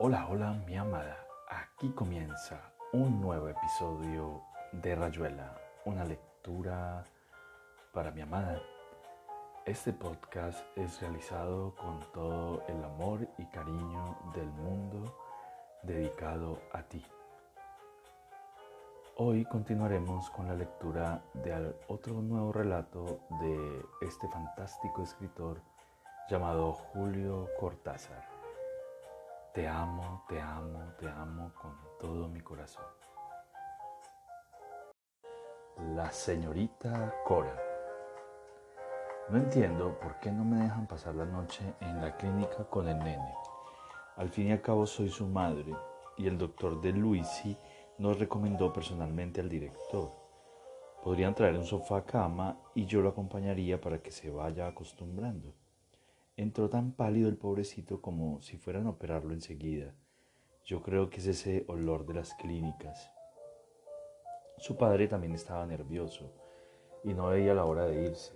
Hola, hola, mi amada. Aquí comienza un nuevo episodio de Rayuela, una lectura para mi amada. Este podcast es realizado con todo el amor y cariño del mundo dedicado a ti. Hoy continuaremos con la lectura de otro nuevo relato de este fantástico escritor llamado Julio Cortázar. Te amo, te amo, te amo con todo mi corazón. La señorita Cora. No entiendo por qué no me dejan pasar la noche en la clínica con el nene. Al fin y al cabo soy su madre y el doctor de Luisi nos recomendó personalmente al director. Podrían traer un sofá cama y yo lo acompañaría para que se vaya acostumbrando. Entró tan pálido el pobrecito como si fueran a operarlo enseguida. Yo creo que es ese olor de las clínicas. Su padre también estaba nervioso y no veía la hora de irse,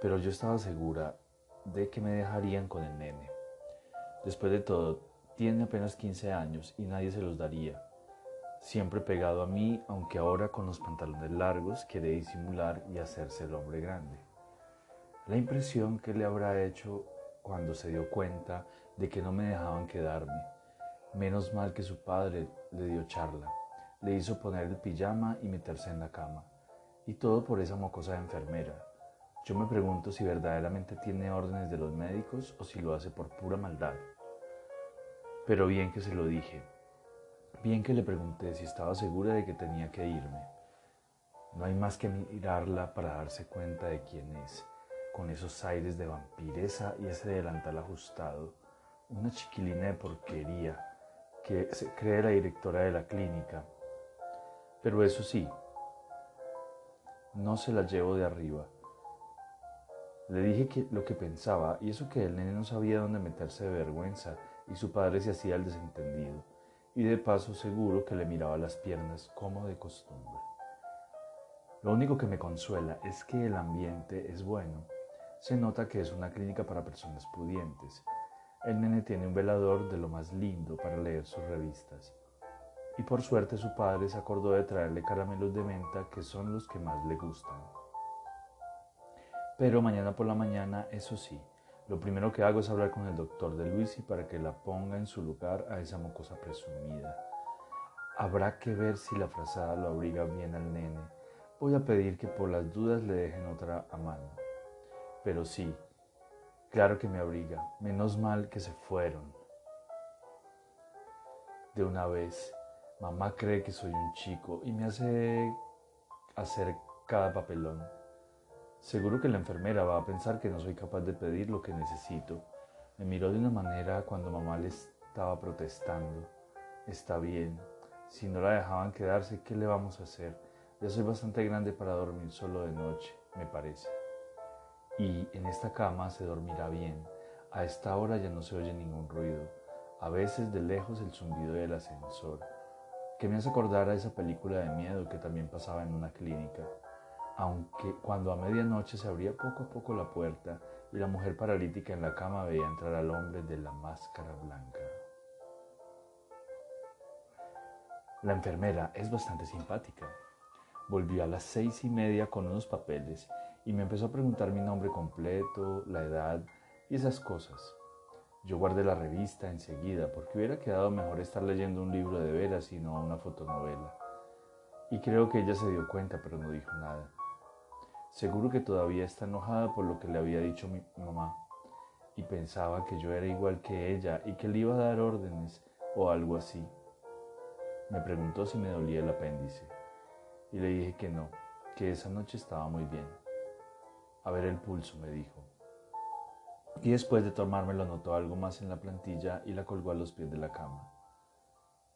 pero yo estaba segura de que me dejarían con el nene. Después de todo, tiene apenas 15 años y nadie se los daría. Siempre pegado a mí, aunque ahora con los pantalones largos quiere disimular y hacerse el hombre grande la impresión que le habrá hecho cuando se dio cuenta de que no me dejaban quedarme. Menos mal que su padre le dio charla, le hizo poner el pijama y meterse en la cama. Y todo por esa mocosa de enfermera. Yo me pregunto si verdaderamente tiene órdenes de los médicos o si lo hace por pura maldad. Pero bien que se lo dije. Bien que le pregunté si estaba segura de que tenía que irme. No hay más que mirarla para darse cuenta de quién es con esos aires de vampiresa y ese delantal ajustado, una chiquilina de porquería que se cree la directora de la clínica. Pero eso sí, no se la llevo de arriba. Le dije lo que pensaba y eso que el nene no sabía dónde meterse de vergüenza y su padre se hacía el desentendido y de paso seguro que le miraba las piernas como de costumbre. Lo único que me consuela es que el ambiente es bueno se nota que es una clínica para personas pudientes. El nene tiene un velador de lo más lindo para leer sus revistas. Y por suerte su padre se acordó de traerle caramelos de menta que son los que más le gustan. Pero mañana por la mañana, eso sí, lo primero que hago es hablar con el doctor de Luisi para que la ponga en su lugar a esa mocosa presumida. Habrá que ver si la frazada lo abriga bien al nene. Voy a pedir que por las dudas le dejen otra a mano. Pero sí, claro que me abriga. Menos mal que se fueron. De una vez, mamá cree que soy un chico y me hace hacer cada papelón. Seguro que la enfermera va a pensar que no soy capaz de pedir lo que necesito. Me miró de una manera cuando mamá le estaba protestando. Está bien, si no la dejaban quedarse, ¿qué le vamos a hacer? Ya soy bastante grande para dormir solo de noche, me parece y en esta cama se dormirá bien. A esta hora ya no se oye ningún ruido, a veces de lejos el zumbido del ascensor, que me hace acordar a esa película de miedo que también pasaba en una clínica, aunque cuando a medianoche se abría poco a poco la puerta y la mujer paralítica en la cama veía entrar al hombre de la máscara blanca. La enfermera es bastante simpática. Volvió a las seis y media con unos papeles y me empezó a preguntar mi nombre completo, la edad y esas cosas. Yo guardé la revista enseguida porque hubiera quedado mejor estar leyendo un libro de veras y no una fotonovela. Y creo que ella se dio cuenta pero no dijo nada. Seguro que todavía está enojada por lo que le había dicho mi mamá y pensaba que yo era igual que ella y que le iba a dar órdenes o algo así. Me preguntó si me dolía el apéndice y le dije que no, que esa noche estaba muy bien. A ver el pulso, me dijo. Y después de tomármelo notó algo más en la plantilla y la colgó a los pies de la cama.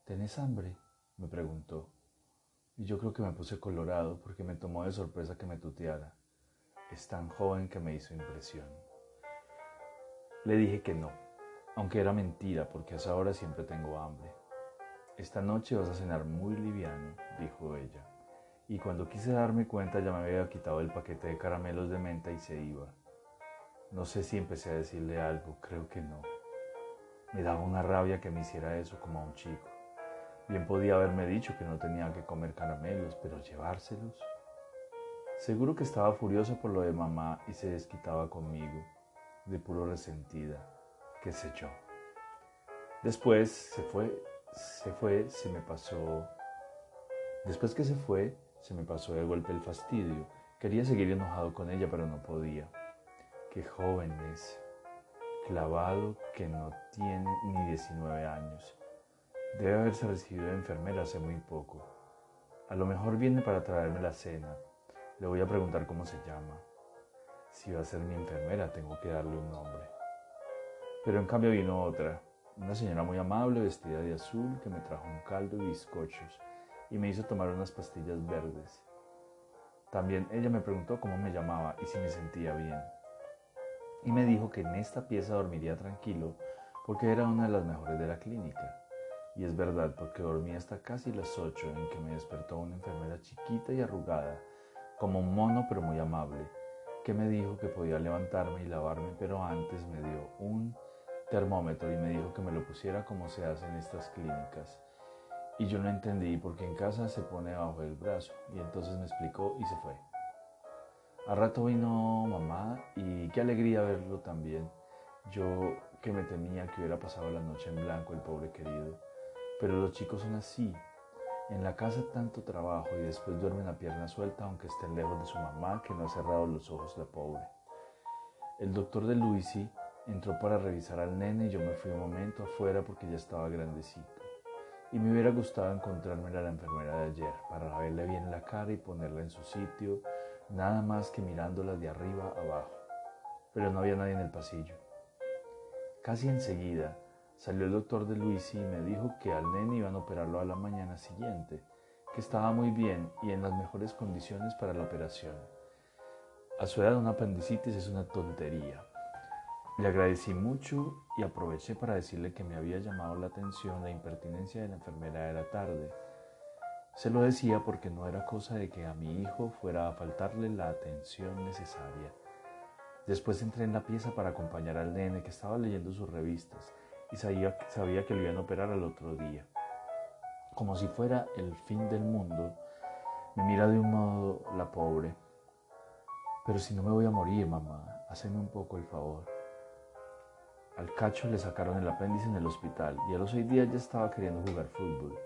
¿Tenés hambre? me preguntó. Y yo creo que me puse colorado porque me tomó de sorpresa que me tuteara. Es tan joven que me hizo impresión. Le dije que no, aunque era mentira porque a esa hora siempre tengo hambre. Esta noche vas a cenar muy liviano, dijo ella y cuando quise darme cuenta ya me había quitado el paquete de caramelos de menta y se iba. No sé si empecé a decirle algo, creo que no. Me daba una rabia que me hiciera eso como a un chico. Bien podía haberme dicho que no tenía que comer caramelos, pero llevárselos. Seguro que estaba furiosa por lo de mamá y se desquitaba conmigo, de puro resentida, qué sé yo. Después se fue, se fue, se me pasó. Después que se fue, se me pasó de golpe el fastidio. Quería seguir enojado con ella, pero no podía. Qué joven es, clavado que no tiene ni 19 años. Debe haberse recibido de enfermera hace muy poco. A lo mejor viene para traerme la cena. Le voy a preguntar cómo se llama. Si va a ser mi enfermera, tengo que darle un nombre. Pero en cambio vino otra, una señora muy amable vestida de azul que me trajo un caldo y bizcochos y me hizo tomar unas pastillas verdes. También ella me preguntó cómo me llamaba y si me sentía bien. Y me dijo que en esta pieza dormiría tranquilo porque era una de las mejores de la clínica. Y es verdad porque dormí hasta casi las ocho en que me despertó una enfermera chiquita y arrugada, como un mono pero muy amable, que me dijo que podía levantarme y lavarme, pero antes me dio un termómetro y me dijo que me lo pusiera como se hace en estas clínicas. Y yo no entendí porque en casa se pone bajo el brazo y entonces me explicó y se fue. Al rato vino mamá y qué alegría verlo también. Yo que me temía que hubiera pasado la noche en blanco el pobre querido. Pero los chicos son así. En la casa tanto trabajo y después duermen a pierna suelta aunque estén lejos de su mamá que no ha cerrado los ojos la pobre. El doctor de Luisi entró para revisar al nene y yo me fui un momento afuera porque ya estaba grandecito. Y me hubiera gustado encontrarme a la enfermera de ayer para verle bien la cara y ponerla en su sitio, nada más que mirándola de arriba abajo. Pero no había nadie en el pasillo. Casi enseguida Salió el doctor de Luisi y me dijo que al nene iban a operarlo a la mañana siguiente, que estaba muy bien y en las mejores condiciones para la operación. A su edad una apendicitis es una tontería. Le agradecí mucho y aproveché para decirle que me había llamado la atención la impertinencia de la enfermera de la tarde. Se lo decía porque no era cosa de que a mi hijo fuera a faltarle la atención necesaria. Después entré en la pieza para acompañar al nene que estaba leyendo sus revistas y sabía, sabía que lo iban a operar al otro día. Como si fuera el fin del mundo, me mira de un modo la pobre. Pero si no me voy a morir, mamá, haceme un poco el favor. Al cacho le sacaron el apéndice en el hospital y a los seis días ya estaba queriendo jugar fútbol.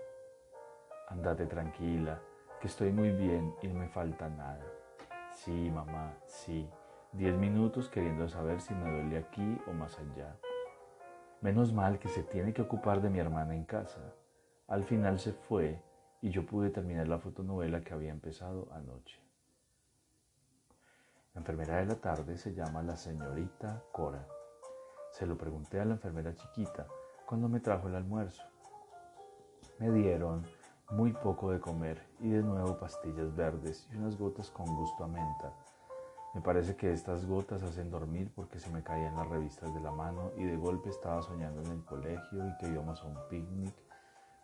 Andate tranquila, que estoy muy bien y no me falta nada. Sí, mamá, sí. Diez minutos queriendo saber si me duele aquí o más allá. Menos mal que se tiene que ocupar de mi hermana en casa. Al final se fue y yo pude terminar la fotonovela que había empezado anoche. La enfermera de la tarde se llama la señorita Cora. Se lo pregunté a la enfermera chiquita cuando me trajo el almuerzo. Me dieron muy poco de comer y de nuevo pastillas verdes y unas gotas con gusto a menta me parece que estas gotas hacen dormir porque se me caían las revistas de la mano y de golpe estaba soñando en el colegio y que íbamos a un picnic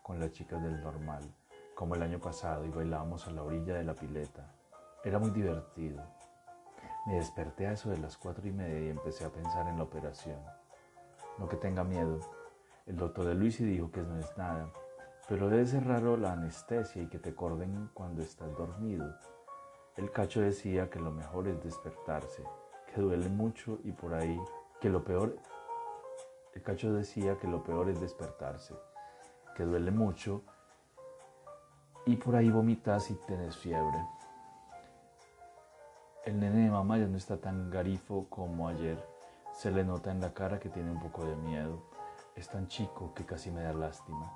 con las chicas del normal, como el año pasado, y bailábamos a la orilla de la pileta. Era muy divertido. Me desperté a eso de las cuatro y media y empecé a pensar en la operación. No que tenga miedo. El doctor de Luisi dijo que no es nada, pero debe ser raro la anestesia y que te corden cuando estás dormido. El cacho decía que lo mejor es despertarse, que duele mucho y por ahí, que lo peor, el cacho decía que lo peor es despertarse, que duele mucho y por ahí vomitas y tenés fiebre. El nene de mamá ya no está tan garifo como ayer. Se le nota en la cara que tiene un poco de miedo. Es tan chico que casi me da lástima.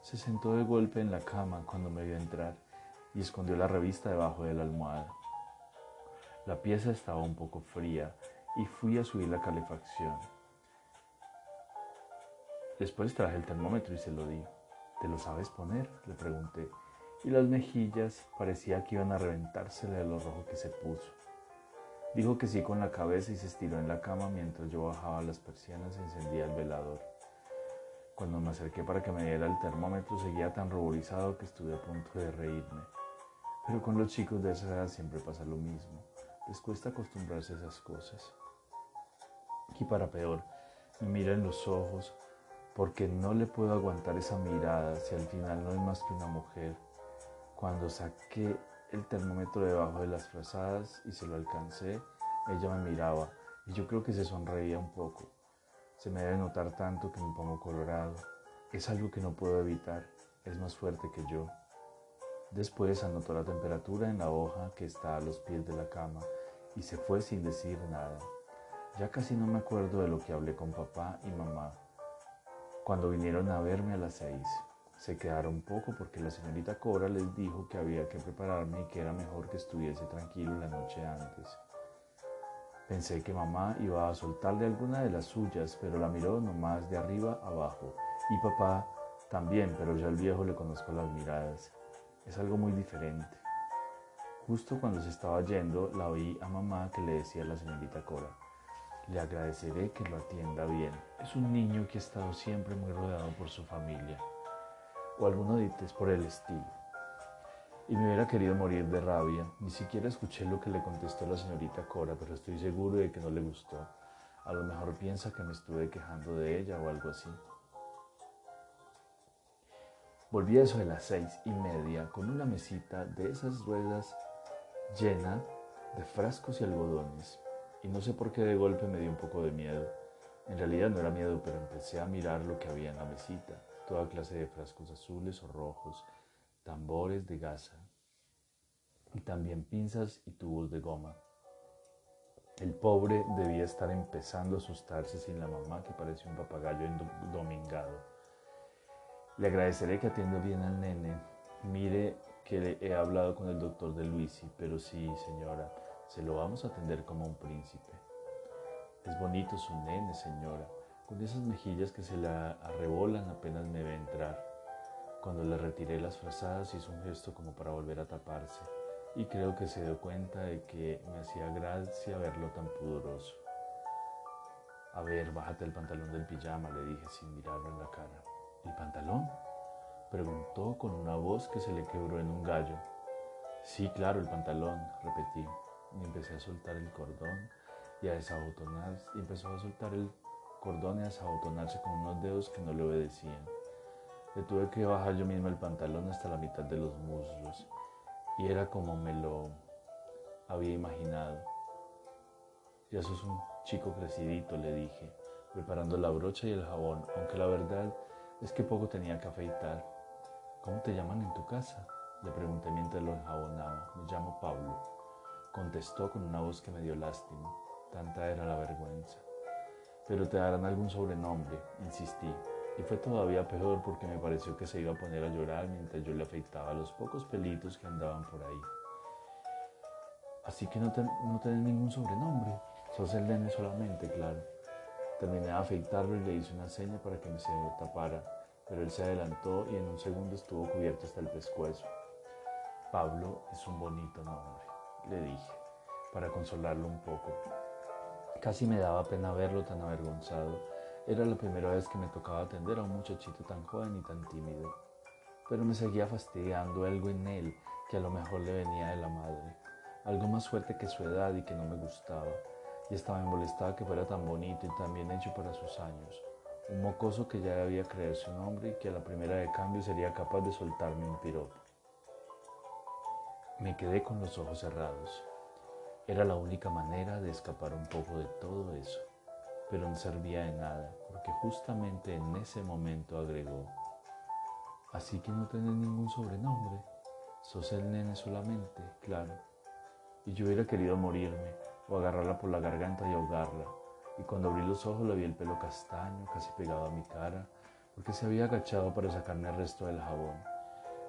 Se sentó de golpe en la cama cuando me vio entrar y escondió la revista debajo de la almohada. La pieza estaba un poco fría y fui a subir la calefacción. Después traje el termómetro y se lo di. ¿Te lo sabes poner? Le pregunté. Y las mejillas parecía que iban a reventársele de lo rojo que se puso. Dijo que sí con la cabeza y se estiró en la cama mientras yo bajaba las persianas e encendía el velador. Cuando me acerqué para que me diera el termómetro seguía tan ruborizado que estuve a punto de reírme. Pero con los chicos de esa edad siempre pasa lo mismo. Les cuesta acostumbrarse a esas cosas. Y para peor, me mira en los ojos porque no le puedo aguantar esa mirada si al final no es más que una mujer. Cuando saqué el termómetro debajo de las frazadas y se lo alcancé, ella me miraba y yo creo que se sonreía un poco. Se me debe notar tanto que me pongo colorado. Es algo que no puedo evitar, es más fuerte que yo. Después anotó la temperatura en la hoja que está a los pies de la cama y se fue sin decir nada. Ya casi no me acuerdo de lo que hablé con papá y mamá cuando vinieron a verme a las seis. Se quedaron poco porque la señorita Cora les dijo que había que prepararme y que era mejor que estuviese tranquilo la noche antes. Pensé que mamá iba a soltarle alguna de las suyas, pero la miró nomás de arriba abajo. Y papá también, pero ya al viejo le conozco las miradas. Es algo muy diferente. Justo cuando se estaba yendo, la oí a mamá que le decía a la señorita Cora, le agradeceré que lo atienda bien. Es un niño que ha estado siempre muy rodeado por su familia. O alguno dites por el estilo. Y me hubiera querido morir de rabia. Ni siquiera escuché lo que le contestó la señorita Cora, pero estoy seguro de que no le gustó. A lo mejor piensa que me estuve quejando de ella o algo así. Volví a eso de las seis y media con una mesita de esas ruedas llena de frascos y algodones y no sé por qué de golpe me dio un poco de miedo. En realidad no era miedo, pero empecé a mirar lo que había en la mesita, toda clase de frascos azules o rojos, tambores de gasa y también pinzas y tubos de goma. El pobre debía estar empezando a asustarse sin la mamá que parecía un papagayo domingado. Le agradeceré que atienda bien al nene. Mire que he hablado con el doctor de Luisi, pero sí, señora, se lo vamos a atender como un príncipe. Es bonito su nene, señora, con esas mejillas que se le arrebolan apenas me ve entrar. Cuando le retiré las frazadas hizo un gesto como para volver a taparse y creo que se dio cuenta de que me hacía gracia verlo tan pudoroso. A ver, bájate el pantalón del pijama, le dije sin mirarlo en la cara. ¿El pantalón? Preguntó con una voz que se le quebró en un gallo. Sí, claro, el pantalón, repetí y empecé a soltar el cordón y a desabotonarse, y empezó a soltar el cordón y a desabotonarse con unos dedos que no le obedecían. Le tuve que bajar yo mismo el pantalón hasta la mitad de los muslos y era como me lo había imaginado. Ya sos un chico crecidito, le dije, preparando la brocha y el jabón, aunque la verdad es que poco tenía que afeitar. ¿Cómo te llaman en tu casa? Le pregunté mientras lo enjabonaba. Me llamo Pablo contestó con una voz que me dio lástima, tanta era la vergüenza. Pero te darán algún sobrenombre, insistí, y fue todavía peor porque me pareció que se iba a poner a llorar mientras yo le afeitaba los pocos pelitos que andaban por ahí. Así que no, no tenés ningún sobrenombre, sos el nene solamente, claro. Terminé de afeitarlo y le hice una seña para que me se tapara, pero él se adelantó y en un segundo estuvo cubierto hasta el pescuezo. Pablo es un bonito nombre le dije, para consolarlo un poco. Casi me daba pena verlo tan avergonzado. Era la primera vez que me tocaba atender a un muchachito tan joven y tan tímido. Pero me seguía fastidiando algo en él que a lo mejor le venía de la madre. Algo más fuerte que su edad y que no me gustaba. Y estaba molestaba que fuera tan bonito y tan bien hecho para sus años. Un mocoso que ya debía creer su nombre y que a la primera de cambio sería capaz de soltarme un piropo. Me quedé con los ojos cerrados. Era la única manera de escapar un poco de todo eso, pero no servía de nada, porque justamente en ese momento agregó, así que no tenés ningún sobrenombre, sos el nene solamente, claro. Y yo hubiera querido morirme o agarrarla por la garganta y ahogarla. Y cuando abrí los ojos le vi el pelo castaño, casi pegado a mi cara, porque se había agachado para sacarme el resto del jabón.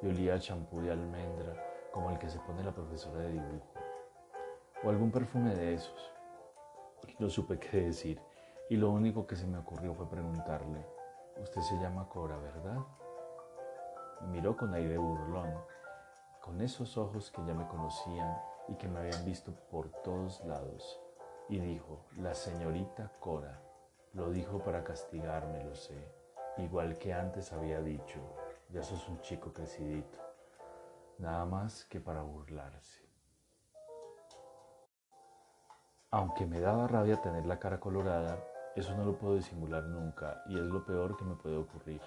Y olía a champú de almendra como el que se pone la profesora de dibujo, o algún perfume de esos. No supe qué decir y lo único que se me ocurrió fue preguntarle, usted se llama Cora, ¿verdad? miró con aire burlón, con esos ojos que ya me conocían y que me habían visto por todos lados, y dijo, la señorita Cora, lo dijo para castigarme, lo sé, igual que antes había dicho, ya sos un chico crecidito nada más que para burlarse. Aunque me daba rabia tener la cara colorada, Eso no lo puedo disimular nunca y es lo peor que me puede ocurrir.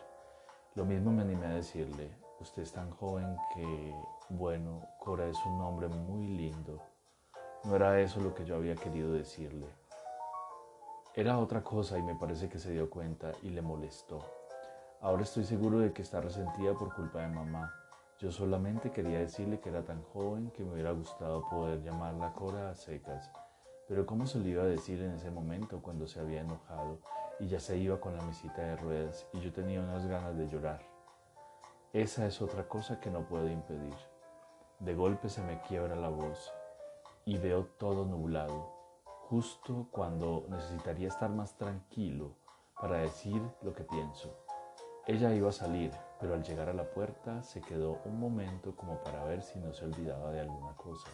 Lo mismo me animé a decirle, usted es tan joven que, bueno, Cora es un nombre muy lindo. No era eso lo que yo había querido decirle. Era otra cosa y me parece que se dio cuenta y le molestó. Ahora estoy seguro de que está resentida por culpa de mamá. Yo solamente quería decirle que era tan joven que me hubiera gustado poder llamarla Cora a secas. Pero ¿cómo se lo iba a decir en ese momento cuando se había enojado y ya se iba con la mesita de ruedas y yo tenía unas ganas de llorar? Esa es otra cosa que no puedo impedir. De golpe se me quiebra la voz y veo todo nublado, justo cuando necesitaría estar más tranquilo para decir lo que pienso. Ella iba a salir, pero al llegar a la puerta se quedó un momento como para ver si no se olvidaba de alguna cosa.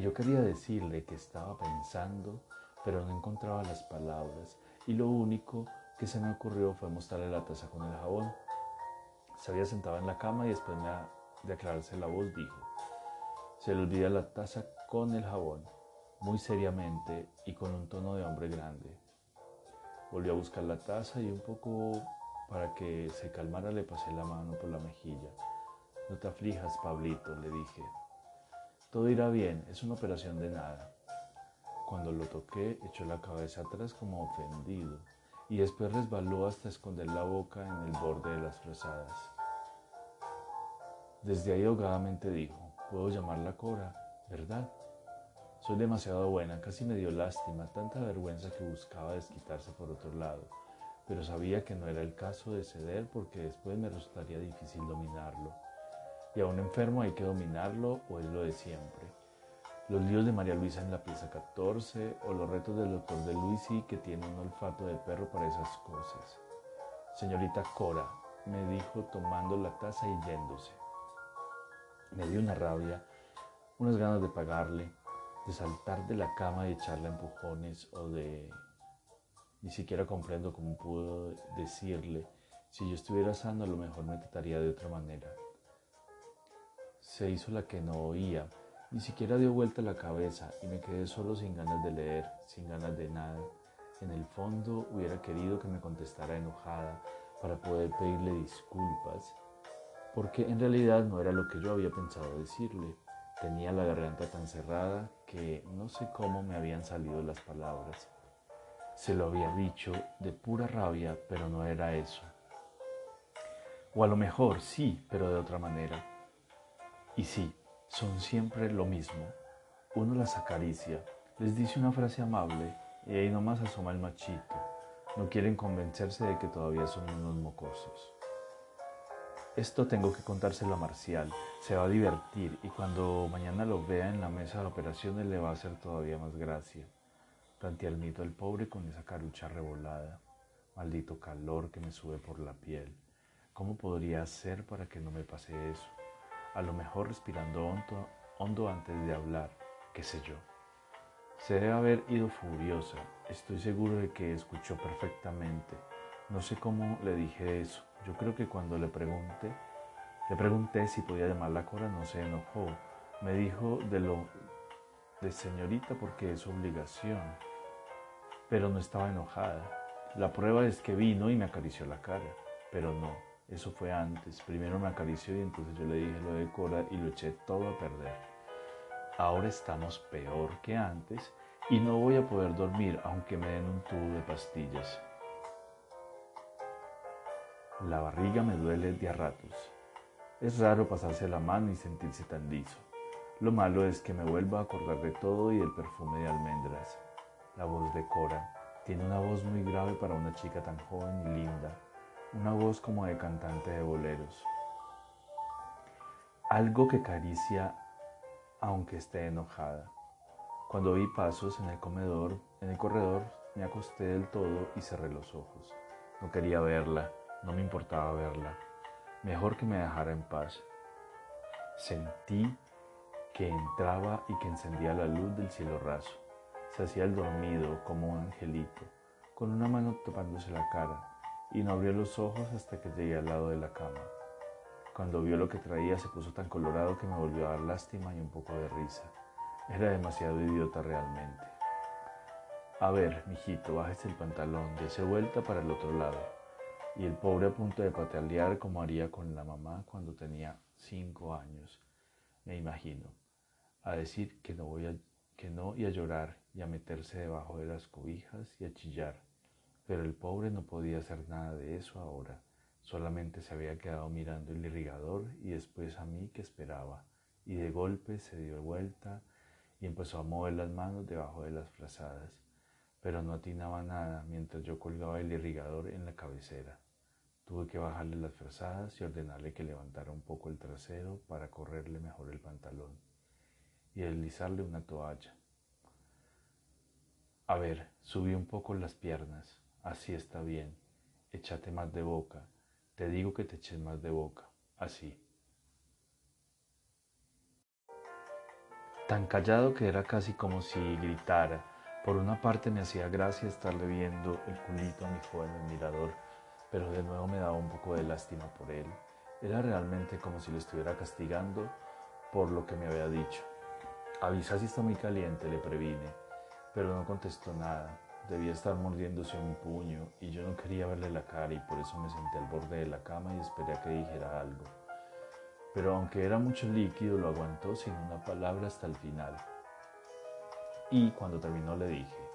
Yo quería decirle que estaba pensando, pero no encontraba las palabras y lo único que se me ocurrió fue mostrarle la taza con el jabón. Se había sentado en la cama y después de aclararse la voz dijo, se le olvida la taza con el jabón, muy seriamente y con un tono de hombre grande. Volvió a buscar la taza y un poco para que se calmara le pasé la mano por la mejilla. No te aflijas, Pablito, le dije. Todo irá bien, es una operación de nada. Cuando lo toqué, echó la cabeza atrás como ofendido y después resbaló hasta esconder la boca en el borde de las fresadas. Desde ahí ahogadamente dijo, puedo llamarla Cora, ¿verdad? Soy demasiado buena, casi me dio lástima, tanta vergüenza que buscaba desquitarse por otro lado, pero sabía que no era el caso de ceder porque después me resultaría difícil dominarlo y a un enfermo hay que dominarlo o es lo de siempre. Los líos de María Luisa en la pieza 14 o los retos del doctor de Luisi que tiene un olfato de perro para esas cosas. Señorita Cora, me dijo tomando la taza y yéndose. Me dio una rabia, unas ganas de pagarle, de saltar de la cama y echarle empujones o de... Ni siquiera comprendo cómo pudo decirle, si yo estuviera sano a lo mejor me trataría de otra manera. Se hizo la que no oía, ni siquiera dio vuelta la cabeza y me quedé solo sin ganas de leer, sin ganas de nada. En el fondo hubiera querido que me contestara enojada para poder pedirle disculpas, porque en realidad no era lo que yo había pensado decirle. Tenía la garganta tan cerrada que no sé cómo me habían salido las palabras. Se lo había dicho de pura rabia, pero no era eso. O a lo mejor sí, pero de otra manera. Y sí, son siempre lo mismo. Uno las acaricia, les dice una frase amable y ahí nomás asoma el machito. No quieren convencerse de que todavía son unos mocosos. Esto tengo que contárselo a Marcial. Se va a divertir y cuando mañana lo vea en la mesa de operaciones le va a hacer todavía más gracia. Tan tiernito el pobre con esa carucha revolada. Maldito calor que me sube por la piel. ¿Cómo podría hacer para que no me pase eso? A lo mejor respirando hondo, antes de hablar, qué sé yo. Se debe haber ido furiosa, estoy seguro de que escuchó perfectamente. No sé cómo le dije eso. Yo creo que cuando le pregunté, le pregunté si podía llamarla Cora, no se enojó. Me dijo de lo de señorita porque es obligación. Pero no estaba enojada. La prueba es que vino y me acarició la cara, pero no. Eso fue antes. Primero me acarició y entonces yo le dije lo de Cora y lo eché todo a perder. Ahora estamos peor que antes y no voy a poder dormir aunque me den un tubo de pastillas. La barriga me duele de a ratos. Es raro pasarse la mano y sentirse tan liso. Lo malo es que me vuelvo a acordar de todo y del perfume de almendras. La voz de Cora tiene una voz muy grave para una chica tan joven y linda una voz como de cantante de boleros. Algo que caricia aunque esté enojada. Cuando vi pasos en el comedor, en el corredor, me acosté del todo y cerré los ojos. No quería verla, no me importaba verla. Mejor que me dejara en paz. Sentí que entraba y que encendía la luz del cielo raso. Se hacía el dormido como un angelito, con una mano tapándose la cara, y no abrió los ojos hasta que llegué al lado de la cama. Cuando vio lo que traía se puso tan colorado que me volvió a dar lástima y un poco de risa. Era demasiado idiota realmente. A ver, mijito, bájese el pantalón, dése vuelta para el otro lado. Y el pobre a punto de patalear como haría con la mamá cuando tenía cinco años, me imagino, a decir que no, voy a, que no y a llorar y a meterse debajo de las cobijas y a chillar. Pero el pobre no podía hacer nada de eso ahora, solamente se había quedado mirando el irrigador y después a mí que esperaba, y de golpe se dio vuelta y empezó a mover las manos debajo de las frazadas, pero no atinaba nada mientras yo colgaba el irrigador en la cabecera. Tuve que bajarle las frazadas y ordenarle que levantara un poco el trasero para correrle mejor el pantalón y deslizarle una toalla. A ver, subí un poco las piernas, así está bien. Échate más de boca, te digo que te eches más de boca, así. Tan callado que era casi como si gritara. Por una parte me hacía gracia estarle viendo el culito a mi joven admirador, pero de nuevo me daba un poco de lástima por él. Era realmente como si le estuviera castigando por lo que me había dicho. Avisa si está muy caliente, le previne, pero no contestó nada. Debía estar mordiéndose un puño y yo no quería verle la cara y por eso me senté al borde de la cama y esperé a que dijera algo. Pero aunque era mucho líquido, lo aguantó sin una palabra hasta el final. Y cuando terminó le dije,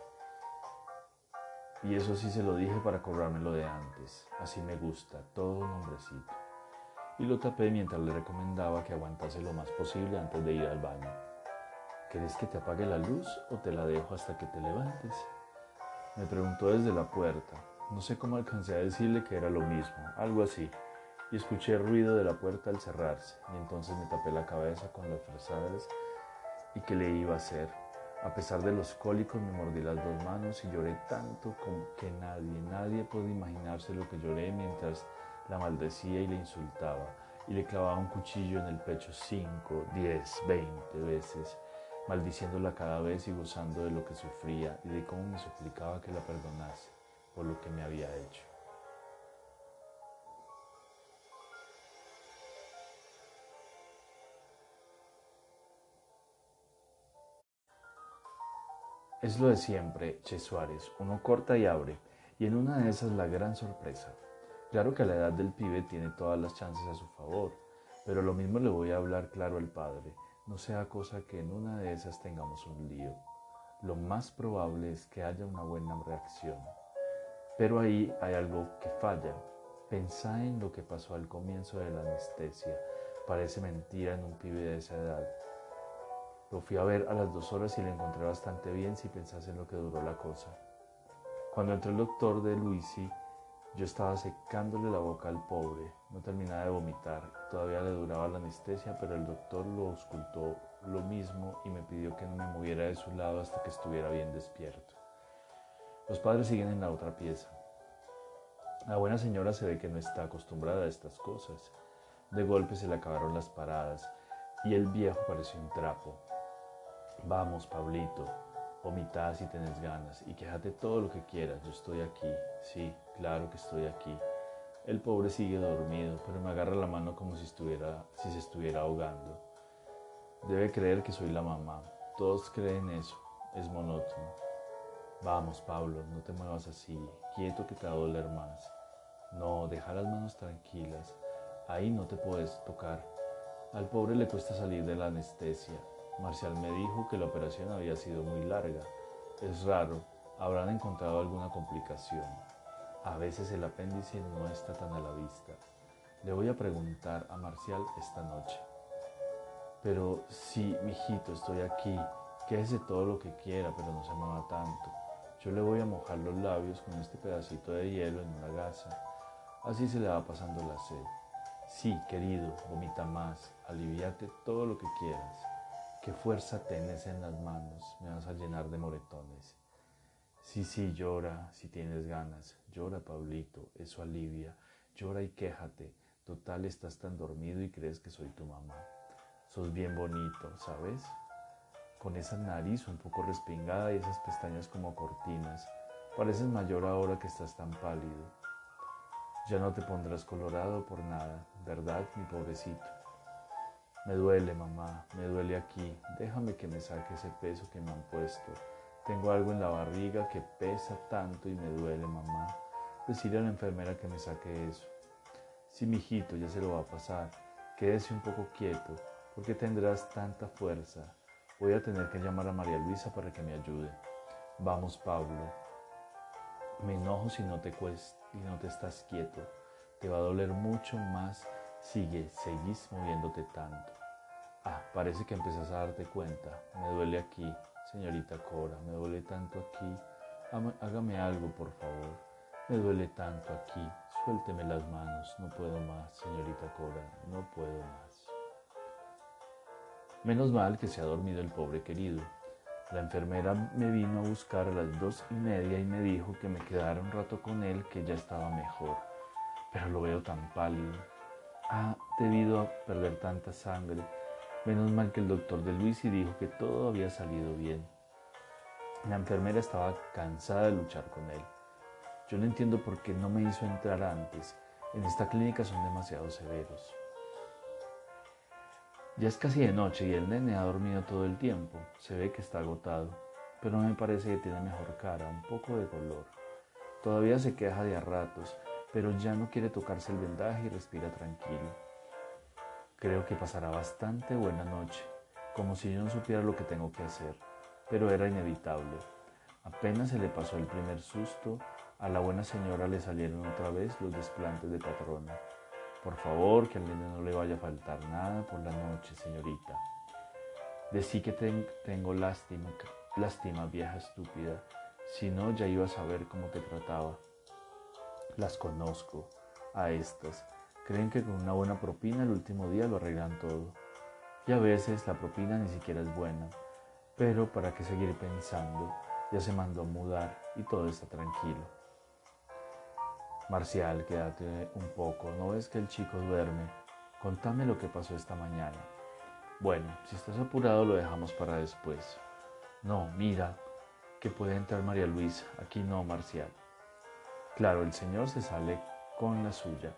y eso sí se lo dije para cobrármelo de antes, así me gusta, todo un hombrecito. Y lo tapé mientras le recomendaba que aguantase lo más posible antes de ir al baño. ¿Querés que te apague la luz o te la dejo hasta que te levantes? Me preguntó desde la puerta. No sé cómo alcancé a decirle que era lo mismo, algo así. Y escuché el ruido de la puerta al cerrarse, y entonces me tapé la cabeza con las frazadas y qué le iba a hacer. A pesar de los cólicos me mordí las dos manos y lloré tanto que nadie, nadie puede imaginarse lo que lloré mientras la maldecía y le insultaba y le clavaba un cuchillo en el pecho cinco, diez, veinte veces maldiciéndola cada vez y gozando de lo que sufría y de cómo me suplicaba que la perdonase por lo que me había hecho. Es lo de siempre, Che Suárez, uno corta y abre, y en una de esas la gran sorpresa. Claro que la edad del pibe tiene todas las chances a su favor, pero lo mismo le voy a hablar claro al padre, no sea cosa que en una de esas tengamos un lío. Lo más probable es que haya una buena reacción. Pero ahí hay algo que falla. Pensá en lo que pasó al comienzo de la anestesia. Parece mentira en un pibe de esa edad. Lo fui a ver a las dos horas y le encontré bastante bien si pensás en lo que duró la cosa. Cuando entró el doctor de Luisi, yo estaba secándole la boca al pobre, no terminaba de vomitar, todavía le duraba la anestesia, pero el doctor lo auscultó lo mismo y me pidió que no me moviera de su lado hasta que estuviera bien despierto. Los padres siguen en la otra pieza. La buena señora se ve que no está acostumbrada a estas cosas. De golpe se le acabaron las paradas y el viejo pareció un trapo. Vamos, Pablito, Vomita si tenés ganas y quéjate todo lo que quieras. Yo estoy aquí. Sí, claro que estoy aquí. El pobre sigue dormido, pero me agarra la mano como si, estuviera, si se estuviera ahogando. Debe creer que soy la mamá. Todos creen eso. Es monótono. Vamos, Pablo, no te muevas así. Quieto que te va a doler más. No, deja las manos tranquilas. Ahí no te puedes tocar. Al pobre le cuesta salir de la anestesia. Marcial me dijo que la operación había sido muy larga. Es raro, habrán encontrado alguna complicación. A veces el apéndice no está tan a la vista. Le voy a preguntar a Marcial esta noche. Pero sí, mijito, estoy aquí. Quédese todo lo que quiera, pero no se mueva tanto. Yo le voy a mojar los labios con este pedacito de hielo en una gasa. Así se le va pasando la sed. Sí, querido, vomita más, aliviate todo lo que quieras. ¿Qué fuerza tenés en las manos? Me vas a llenar de moretones. Sí, sí, llora si tienes ganas. Llora, Pablito, eso alivia. Llora y quéjate. Total, estás tan dormido y crees que soy tu mamá. Sos bien bonito, ¿sabes? Con esa nariz un poco respingada y esas pestañas como cortinas. Pareces mayor ahora que estás tan pálido. Ya no te pondrás colorado por nada, ¿verdad, mi pobrecito? Me duele, mamá, me duele aquí. Déjame que me saque ese peso que me han puesto. Tengo algo en la barriga que pesa tanto y me duele, mamá. Decirle a la enfermera que me saque eso. Sí, mijito, ya se lo va a pasar. Quédese un poco quieto, porque tendrás tanta fuerza. Voy a tener que llamar a María Luisa para que me ayude. Vamos, Pablo. Me enojo si no te y no te estás quieto. Te va a doler mucho más. Sigue, seguís moviéndote tanto. Ah, parece que empiezas a darte cuenta. Me duele aquí, señorita Cora, me duele tanto aquí. Hágame algo, por favor. Me duele tanto aquí. Suélteme las manos. No puedo más, señorita Cora, no puedo más. Menos mal que se ha dormido el pobre querido. La enfermera me vino a buscar a las dos y media y me dijo que me quedara un rato con él, que ya estaba mejor. Pero lo veo tan pálido. Ha debido perder tanta sangre Menos mal que el doctor de Luisi dijo que todo había salido bien. La enfermera estaba cansada de luchar con él. Yo no entiendo por qué no me hizo entrar antes. En esta clínica son demasiado severos. Ya es casi de noche y el nene ha dormido todo el tiempo. Se ve que está agotado, pero me parece que tiene mejor cara, un poco de color. Todavía se queja de a ratos, pero ya no quiere tocarse el vendaje y respira tranquilo. Creo que pasará bastante buena noche, como si yo no supiera lo que tengo que hacer, pero era inevitable. Apenas se le pasó el primer susto, a la buena señora le salieron otra vez los desplantes de patrona. Por favor, que al niño no le vaya a faltar nada por la noche, señorita. Decí que tengo lástima, lástima, vieja estúpida. Si no, ya iba a saber cómo te trataba. Las conozco, a estas. Creen que con una buena propina el último día lo arreglan todo. Y a veces la propina ni siquiera es buena. Pero para qué seguir pensando, ya se mandó a mudar y todo está tranquilo. Marcial, quédate un poco, ¿no ves que el chico duerme? Contame lo que pasó esta mañana. Bueno, si estás apurado lo dejamos para después. No, mira, que puede entrar María Luisa, aquí no, Marcial. Claro, el señor se sale con la suya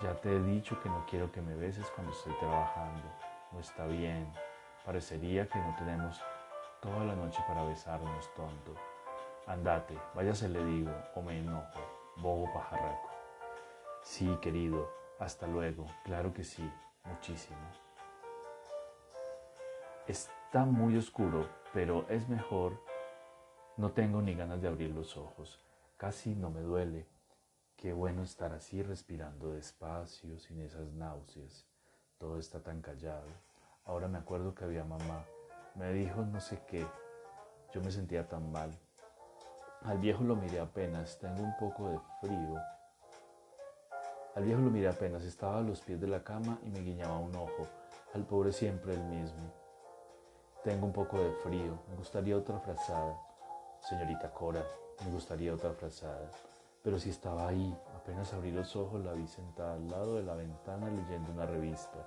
ya te he dicho que no quiero que me beses cuando estoy trabajando. No está bien. Parecería que no tenemos toda la noche para besarnos, tonto. Andate, váyase le digo, o me enojo, bobo pajarraco. Sí, querido, hasta luego, claro que sí, muchísimo. Está muy oscuro, pero es mejor. No tengo ni ganas de abrir los ojos. Casi no me duele. Qué bueno estar así respirando despacio, sin esas náuseas. Todo está tan callado. Ahora me acuerdo que había mamá. Me dijo no sé qué. Yo me sentía tan mal. Al viejo lo miré apenas. Tengo un poco de frío. Al viejo lo miré apenas. Estaba a los pies de la cama y me guiñaba un ojo. Al pobre siempre el mismo. Tengo un poco de frío. Me gustaría otra frazada. Señorita Cora, me gustaría otra frazada. Pero si estaba ahí, apenas abrí los ojos la vi sentada al lado de la ventana leyendo una revista.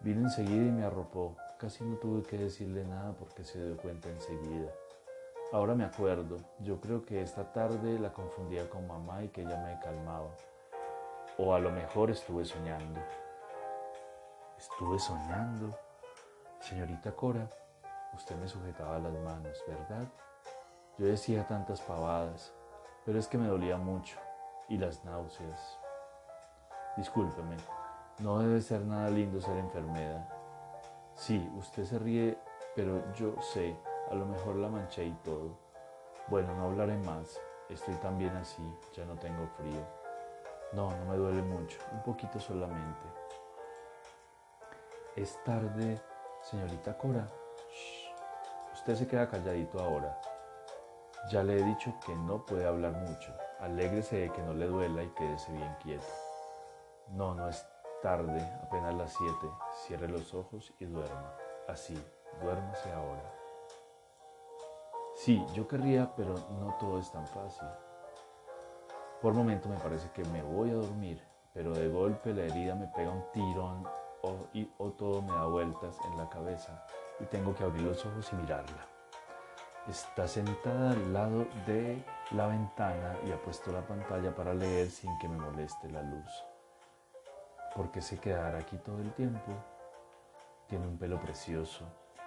Vino enseguida y me arropó. Casi no tuve que decirle nada porque se dio cuenta enseguida. Ahora me acuerdo, yo creo que esta tarde la confundía con mamá y que ella me calmaba. O a lo mejor estuve soñando. Estuve soñando. Señorita Cora, usted me sujetaba las manos, ¿verdad? Yo decía tantas pavadas, pero es que me dolía mucho y las náuseas. Discúlpeme, no debe ser nada lindo ser enfermedad. Sí, usted se ríe, pero yo sé, a lo mejor la manché y todo. Bueno, no hablaré más, estoy tan bien así, ya no tengo frío. No, no me duele mucho, un poquito solamente. Es tarde, señorita Cora. Usted se queda calladito ahora. Ya le he dicho que no puede hablar mucho. Alégrese de que no le duela y quédese bien quieto. No, no es tarde, apenas las siete. Cierre los ojos y duerma. Así, duérmase ahora. Sí, yo querría, pero no todo es tan fácil. Por momento me parece que me voy a dormir, pero de golpe la herida me pega un tirón o, o todo me da vueltas en la cabeza y tengo que abrir los ojos y mirarla. Está sentada al lado de la ventana y ha puesto la pantalla para leer sin que me moleste la luz. ¿Por qué se quedará aquí todo el tiempo? Tiene un pelo precioso,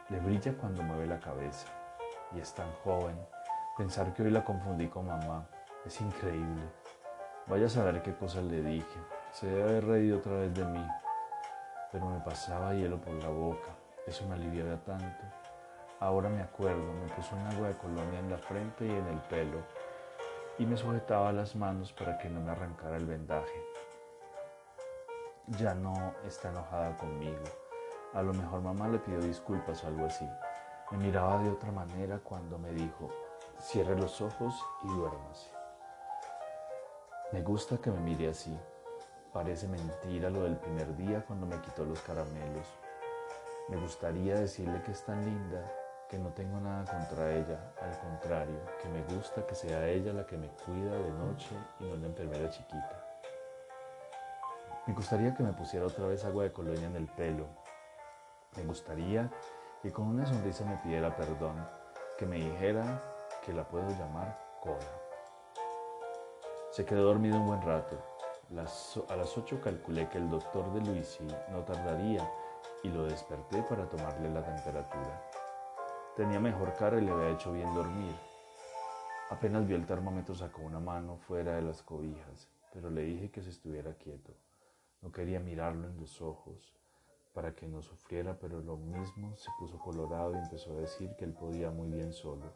le brilla cuando mueve la cabeza. y es tan joven. Pensar que hoy la confundí con mamá es increíble. Vaya a saber qué cosas le dije. Se debe haber reído otra vez de mí. Pero me pasaba hielo por la boca. Eso me aliviaba tanto. Ahora me acuerdo, me puso un agua de colonia en la frente y en el pelo y me sujetaba las manos para que no me arrancara el vendaje. Ya no está enojada conmigo. A lo mejor mamá le pidió disculpas o algo así. Me miraba de otra manera cuando me dijo, cierre los ojos y duérmase. Me gusta que me mire así. Parece mentira lo del primer día cuando me quitó los caramelos. Me gustaría decirle que es tan linda, que no tengo nada contra ella, al contrario, que me gusta que sea ella la que me cuida de noche y no la enfermera chiquita. Me gustaría que me pusiera otra vez agua de colonia en el pelo. Me gustaría que con una sonrisa me pidiera perdón, que me dijera que la puedo llamar Cora. Se quedó dormido un buen rato. a las ocho calculé que el doctor de Luisi no tardaría y lo desperté para tomarle la temperatura. Tenía mejor cara y le había hecho bien dormir. Apenas vio el termómetro sacó una mano fuera de las cobijas, pero le dije que se estuviera quieto. No quería mirarlo en los ojos para que no sufriera, pero lo mismo se puso colorado y empezó a decir que él podía muy bien solo.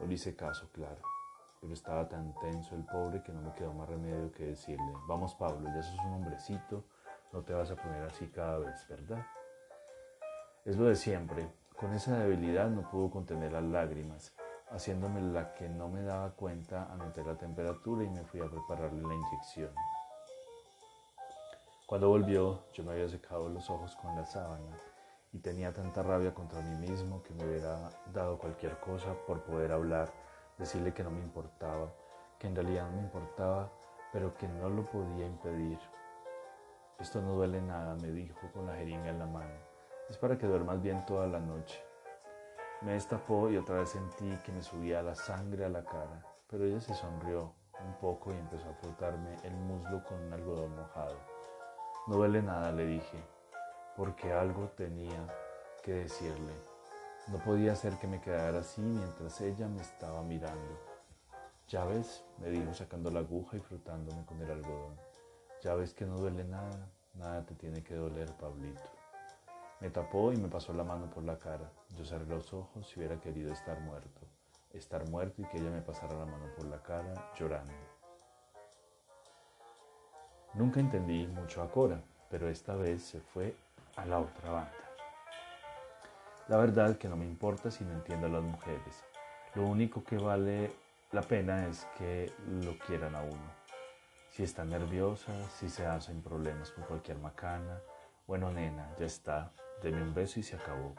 No le hice caso, claro, pero estaba tan tenso el pobre que no me quedó más remedio que decirle, vamos Pablo, ya sos un hombrecito, no te vas a poner así cada vez, ¿verdad? Es lo de siempre, con esa debilidad no pudo contener las lágrimas, haciéndome la que no me daba cuenta, anoté la temperatura y me fui a prepararle la inyección. Cuando volvió, yo me había secado los ojos con la sábana y tenía tanta rabia contra mí mismo que me hubiera dado cualquier cosa por poder hablar, decirle que no me importaba, que en realidad no me importaba, pero que no lo podía impedir. Esto no duele nada, me dijo con la jeringa en la mano. Es para que duermas bien toda la noche. Me destapó y otra vez sentí que me subía la sangre a la cara, pero ella se sonrió un poco y empezó a frotarme el muslo con un algodón mojado. No duele nada, le dije, porque algo tenía que decirle. No podía ser que me quedara así mientras ella me estaba mirando. Ya ves, me dijo sacando la aguja y frotándome con el algodón. Ya ves que no duele nada, nada te tiene que doler, Pablito. Me tapó y me pasó la mano por la cara. Yo cerré los ojos y hubiera querido estar muerto. Estar muerto y que ella me pasara la mano por la cara llorando. Nunca entendí mucho a Cora, pero esta vez se fue a la otra banda. La verdad que no me importa si no entiendo las mujeres. Lo único que vale la pena es que lo quieran a uno. Si está nerviosa, si se hacen problemas con cualquier macana, bueno nena, ya está, Deme un beso y se acabó.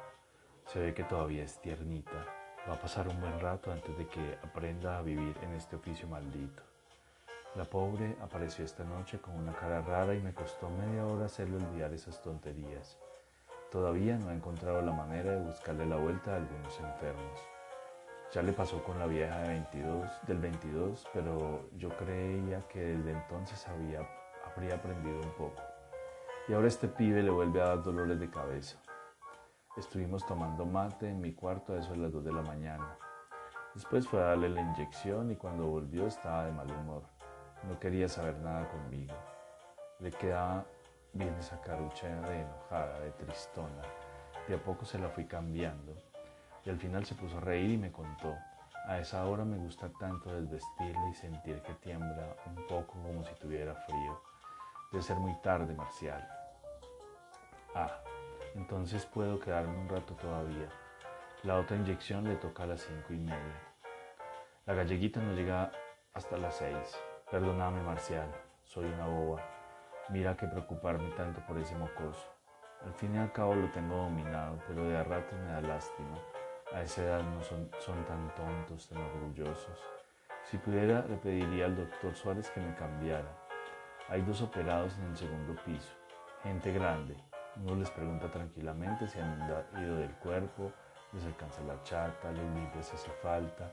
Se ve que todavía es tiernita. Va a pasar un buen rato antes de que aprenda a vivir en este oficio maldito. La pobre apareció esta noche con una cara rara y me costó media hora hacerle olvidar esas tonterías. Todavía no ha encontrado la manera de buscarle la vuelta a algunos enfermos. Ya le pasó con la vieja de 22, del 22, pero yo creía que desde entonces había, habría aprendido un poco. Y ahora este pibe le vuelve a dar dolores de cabeza. Estuvimos tomando mate en mi cuarto a eso de las 2 de la mañana. Después fue a darle la inyección y cuando volvió estaba de mal humor. No quería saber nada conmigo. Le quedaba bien esa carucha de enojada, de tristona. De a poco se la fui cambiando y al final se puso a reír y me contó. A esa hora me gusta tanto desvestirle y sentir que tiembla un poco como si tuviera frío. Debe ser muy tarde, Marcial. Ah, entonces puedo quedarme un rato todavía. La otra inyección le toca a las cinco y media. La galleguita no llega hasta las seis. Perdóname, Marcial, soy una boba. Mira que preocuparme tanto por ese mocoso. Al fin y al cabo lo tengo dominado, pero de a ratos me da lástima. A esa edad no son, son tan tontos, tan orgullosos. Si pudiera, le pediría al doctor Suárez que me cambiara. Hay dos operados en el segundo piso, gente grande, uno les pregunta tranquilamente si han ido del cuerpo, les alcanza la chata, les limpia si hace falta.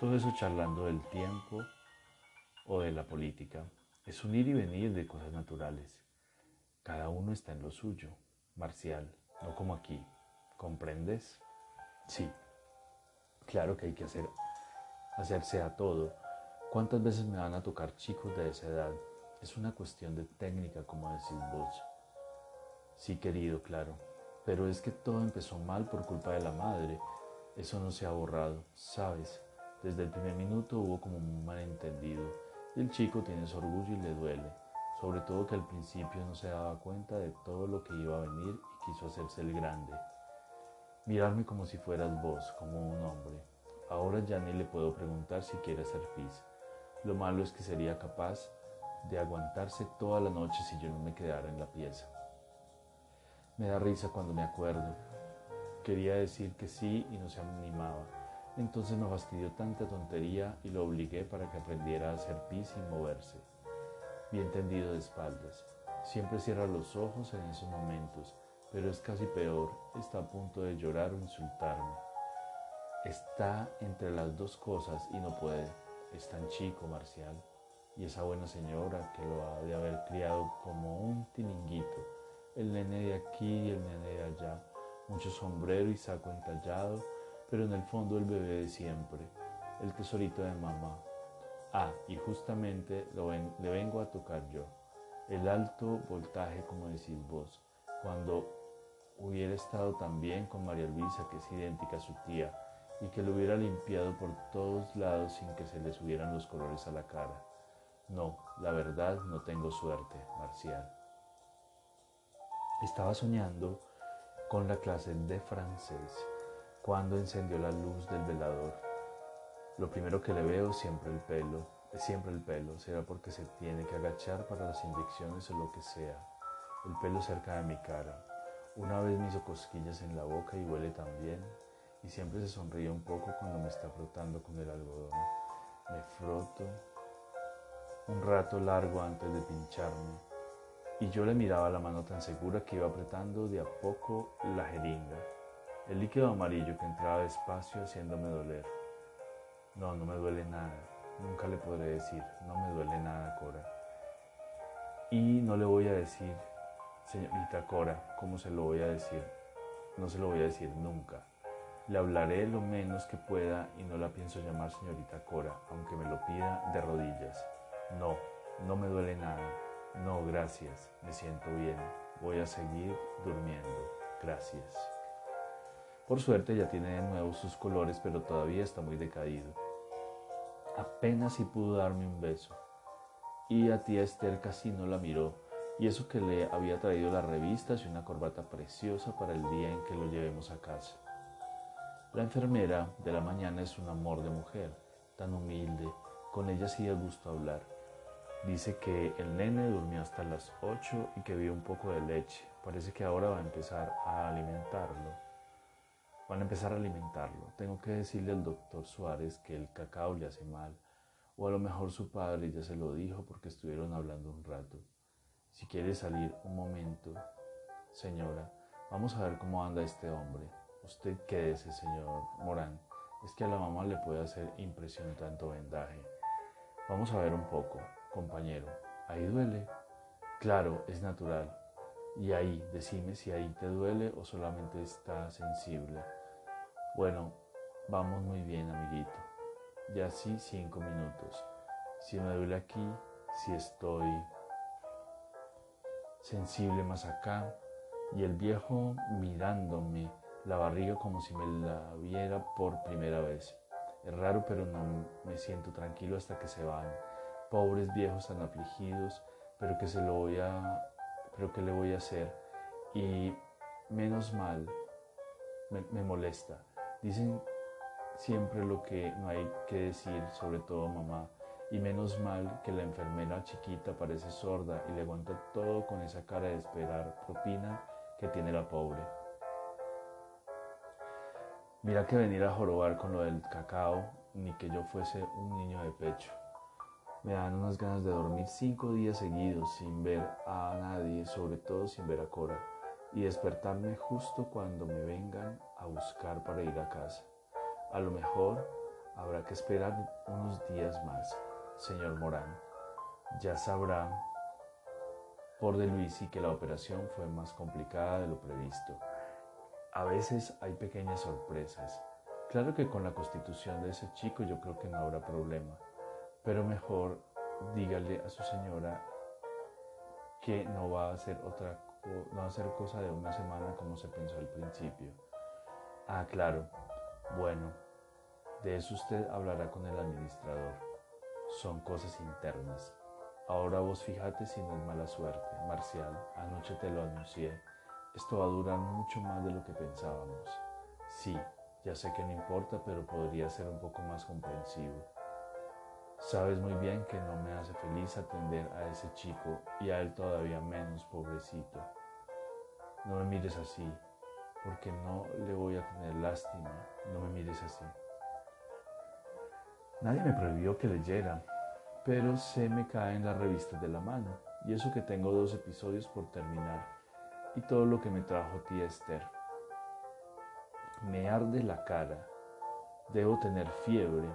Todo eso charlando del tiempo o de la política. Es un ir y venir de cosas naturales. Cada uno está en lo suyo, marcial, no como aquí. ¿Comprendes? Sí. Claro que hay que hacer, hacerse a todo. ¿Cuántas veces me van a tocar chicos de esa edad? Es una cuestión de técnica, como decís vos. Sí, querido, claro. Pero es que todo empezó mal por culpa de la madre. Eso no se ha borrado, ¿sabes? Desde el primer minuto hubo como un malentendido. Y el chico tiene su orgullo y le duele. Sobre todo que al principio no se daba cuenta de todo lo que iba a venir y quiso hacerse el grande. Mirarme como si fueras vos, como un hombre. Ahora ya ni le puedo preguntar si quiere ser pis. Lo malo es que sería capaz de aguantarse toda la noche si yo no me quedara en la pieza. Me da risa cuando me acuerdo. Quería decir que sí y no se animaba. Entonces me fastidió tanta tontería y lo obligué para que aprendiera a hacer pis sin moverse. Bien tendido de espaldas. Siempre cierra los ojos en esos momentos, pero es casi peor. Está a punto de llorar o insultarme. Está entre las dos cosas y no puede. Es tan chico, Marcial y esa buena señora que lo ha de haber criado como un tilinguito, el nene de aquí y el nene de allá, mucho sombrero y saco entallado, pero en el fondo el bebé de siempre, el tesorito de mamá. Ah, y justamente lo le vengo a tocar yo, el alto voltaje como decís vos, cuando hubiera estado también con María Luisa, que es idéntica a su tía, y que lo hubiera limpiado por todos lados sin que se le subieran los colores a la cara. No, la verdad no tengo suerte, Marcial. Estaba soñando con la clase de francés cuando encendió la luz del velador. Lo primero que le veo siempre el pelo, siempre el pelo, será porque se tiene que agachar para las inyecciones o lo que sea. El pelo cerca de mi cara. Una vez me hizo cosquillas en la boca y huele también, y siempre se sonríe un poco cuando me está frotando con el algodón. Me froto, un rato largo antes de pincharme, y yo le miraba la mano tan segura que iba apretando de a poco la jeringa, el líquido amarillo que entraba despacio haciéndome doler. No, no me duele nada, nunca le podré decir, no me duele nada, Cora. Y no le voy a decir, señorita Cora, ¿cómo se lo voy a decir? No se lo voy a decir nunca. Le hablaré lo menos que pueda y no la pienso llamar señorita Cora, aunque me lo pida de rodillas. No, no me duele nada. No, gracias, me siento bien. Voy a seguir durmiendo. Gracias. Por suerte ya tiene de nuevo sus colores, pero todavía está muy decaído. Apenas si pudo darme un beso. Y a tía Esther casi no la miró, y eso que le había traído las revistas y una corbata preciosa para el día en que lo llevemos a casa. La enfermera de la mañana es un amor de mujer, tan humilde, con ella sí da gusto hablar. Dice que el nene durmió hasta las 8 y que vio un poco de leche. Parece que ahora va a empezar a alimentarlo. Van a empezar a alimentarlo. Tengo que decirle al doctor Suárez que el cacao le hace mal. O a lo mejor su padre ya se lo dijo porque estuvieron hablando un rato. Si quiere salir un momento, señora, vamos a ver cómo anda este hombre. Usted quédese, señor Morán. Es que a la mamá le puede hacer impresión tanto vendaje. Vamos a ver un poco compañero, ahí duele. Claro, es natural. Y ahí, decime si ahí te duele o solamente está sensible. Bueno, vamos muy bien, amiguito. Ya sí, cinco minutos. Si me duele aquí, si estoy sensible más acá. Y el viejo mirándome la barriga como si me la viera por primera vez. Es raro, pero no me siento tranquilo hasta que se van pobres viejos tan afligidos, pero que se lo voy a, pero que le voy a hacer. Y menos mal, me, me molesta. Dicen siempre lo que no hay que decir, sobre todo mamá. Y menos mal que la enfermera chiquita parece sorda y le aguanta todo con esa cara de esperar propina que tiene la pobre. Mira que venir a jorobar con lo del cacao, ni que yo fuese un niño de pecho. Me dan unas ganas de dormir cinco días seguidos sin ver a nadie, sobre todo sin ver a Cora, y despertarme justo cuando me vengan a buscar para ir a casa. A lo mejor habrá que esperar unos días más, señor Morán. Ya sabrá por de Luisi que la operación fue más complicada de lo previsto. A veces hay pequeñas sorpresas. Claro que con la constitución de ese chico yo creo que no habrá problema, pero mejor dígale a su señora que no va a ser otra no va a ser cosa de una semana como se pensó al principio. Ah, claro. Bueno, de eso usted hablará con el administrador. Son cosas internas. Ahora vos fíjate si no es mala suerte. Marcial, anoche te lo anuncié. Esto va a durar mucho más de lo que pensábamos. Sí, ya sé que no importa, pero podría ser un poco más comprensivo. Sabes muy bien que no me hace feliz atender a ese chico y a él todavía menos, pobrecito. No me mires así, porque no le voy a tener lástima. No me mires así. Nadie me prohibió que leyera, pero se me caen las revistas de la mano, y eso que tengo dos episodios por terminar, y todo lo que me trajo tía Esther. Me arde la cara. Debo tener fiebre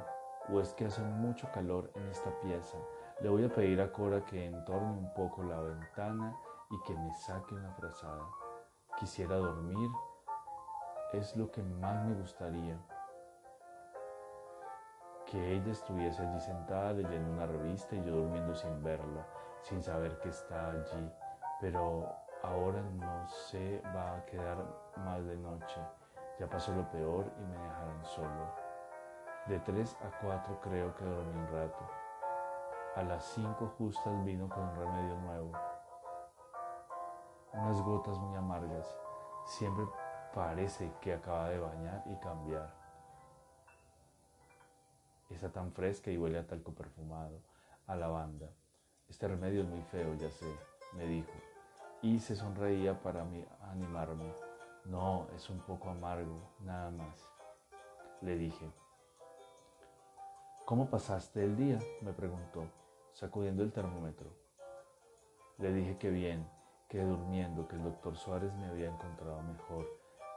o es que hace mucho calor en esta pieza. Le voy a pedir a Cora que entorne un poco la ventana y que me saque una frazada. Quisiera dormir, es lo que más me gustaría. Que ella estuviese allí sentada leyendo una revista y yo durmiendo sin verla, sin saber que está allí. Pero ahora no se va a quedar más de noche. Ya pasó lo peor y me dejarán solo. De 3 a 4 creo que dormí un rato. A las 5 justas vino con un remedio nuevo. Unas gotas muy amargas. Siempre parece que acaba de bañar y cambiar. Está tan fresca y huele a talco perfumado, a lavanda. Este remedio es muy feo, ya sé, me dijo. Y se sonreía para mí, animarme. No, es un poco amargo, nada más. Le dije, ¿Cómo pasaste el día? me preguntó, sacudiendo el termómetro. Le dije que bien, que durmiendo, que el doctor Suárez me había encontrado mejor,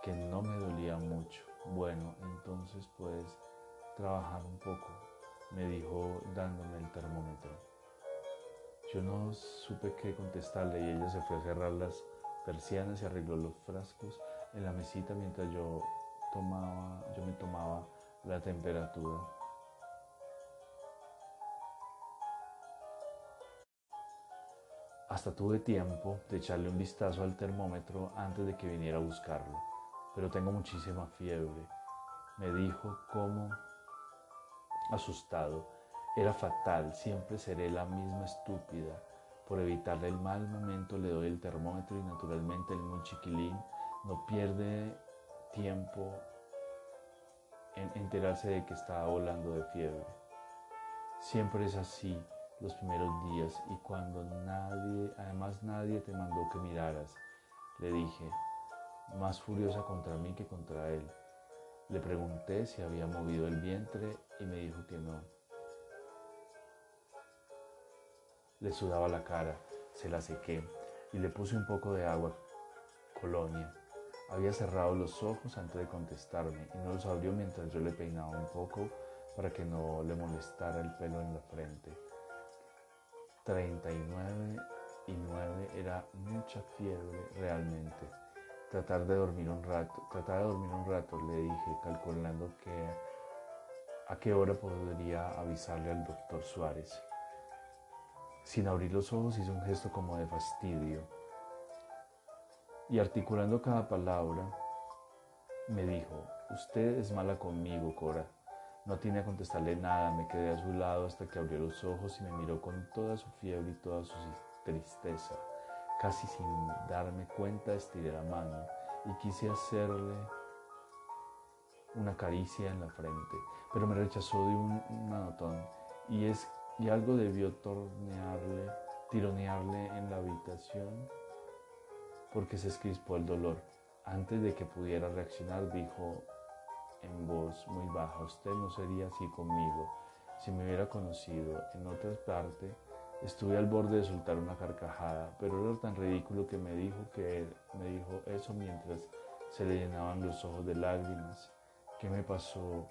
que no me dolía mucho. Bueno, entonces puedes trabajar un poco, me dijo dándome el termómetro. Yo no supe qué contestarle y ella se fue a cerrar las persianas y arregló los frascos en la mesita mientras yo tomaba, yo me tomaba la temperatura. Hasta tuve tiempo de echarle un vistazo al termómetro antes de que viniera a buscarlo, pero tengo muchísima fiebre, me dijo como asustado. Era fatal, siempre seré la misma estúpida. Por evitarle el mal momento le doy el termómetro y naturalmente el muy chiquilín no pierde tiempo en enterarse de que estaba volando de fiebre. Siempre es así, los primeros días y cuando nadie, además nadie te mandó que miraras, le dije, más furiosa contra mí que contra él. Le pregunté si había movido el vientre y me dijo que no. Le sudaba la cara, se la sequé y le puse un poco de agua, colonia. Había cerrado los ojos antes de contestarme y no los abrió mientras yo le peinaba un poco para que no le molestara el pelo en la frente. 39 y 9 era mucha fiebre realmente. Tratar de dormir un rato, tratar de dormir un rato, le dije, calculando que a qué hora podría avisarle al doctor Suárez. Sin abrir los ojos hizo un gesto como de fastidio y articulando cada palabra me dijo, usted es mala conmigo, Cora. No tiene a contestarle nada, me quedé a su lado hasta que abrió los ojos y me miró con toda su fiebre y toda su tristeza. Casi sin darme cuenta estiré la mano y quise hacerle una caricia en la frente, pero me rechazó de un manotón y, es, y algo debió tornearle, tironearle en la habitación porque se escrispó el dolor. Antes de que pudiera reaccionar dijo en voz muy baja, usted no sería así conmigo. Si me hubiera conocido en otra parte, estuve al borde de soltar una carcajada, pero era tan ridículo que me dijo que me dijo eso mientras se le llenaban los ojos de lágrimas. ¿Qué me pasó?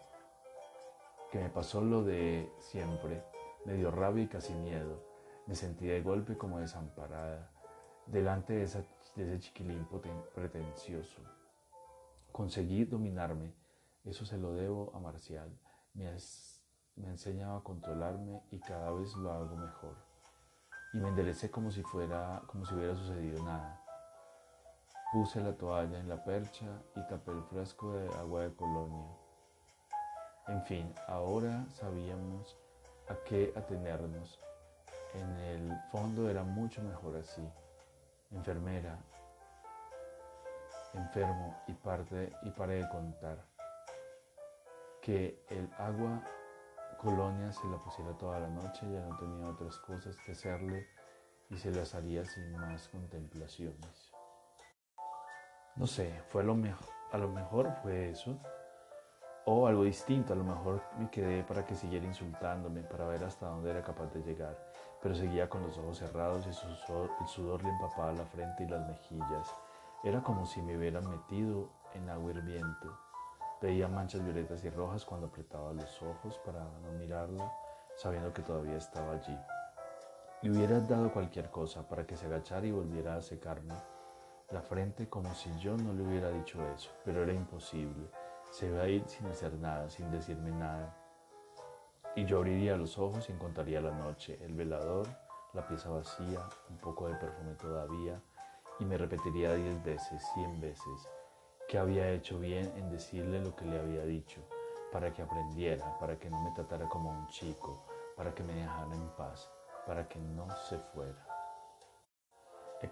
Que me pasó lo de siempre. Me dio rabia y casi miedo. Me sentí de golpe como desamparada, delante de, de ese chiquilín pretencioso. Conseguí dominarme Eso se lo debo a Marcial. Me, me ha a controlarme y cada vez lo hago mejor. Y me enderecé como si fuera, como si hubiera sucedido nada. Puse la toalla en la percha y tapé el frasco de agua de colonia. En fin, ahora sabíamos a qué atenernos. En el fondo era mucho mejor así. Enfermera, enfermo y, parte, y paré de contar que el agua colonia se la pusiera toda la noche, ya no tenía otras cosas que hacerle y se las haría sin más contemplaciones. No sé, fue lo mejor, a lo mejor fue eso, o algo distinto, a lo mejor me quedé para que siguiera insultándome, para ver hasta dónde era capaz de llegar, pero seguía con los ojos cerrados y el sudor le empapaba la frente y las mejillas. Era como si me hubieran metido en agua hirviente. Veía manchas violetas y rojas cuando apretaba los ojos para no mirarla, sabiendo que todavía estaba allí. Le hubiera dado cualquier cosa para que se agachara y volviera a secarme la frente como si yo no le hubiera dicho eso, pero era imposible. Se iba a ir sin hacer nada, sin decirme nada. Y yo abriría los ojos y encontraría la noche, el velador, la pieza vacía, un poco de perfume todavía, y me repetiría diez veces, cien veces, que había hecho bien en decirle lo que le había dicho, para que aprendiera, para que no me tratara como un chico, para que me dejara en paz, para que no se fuera.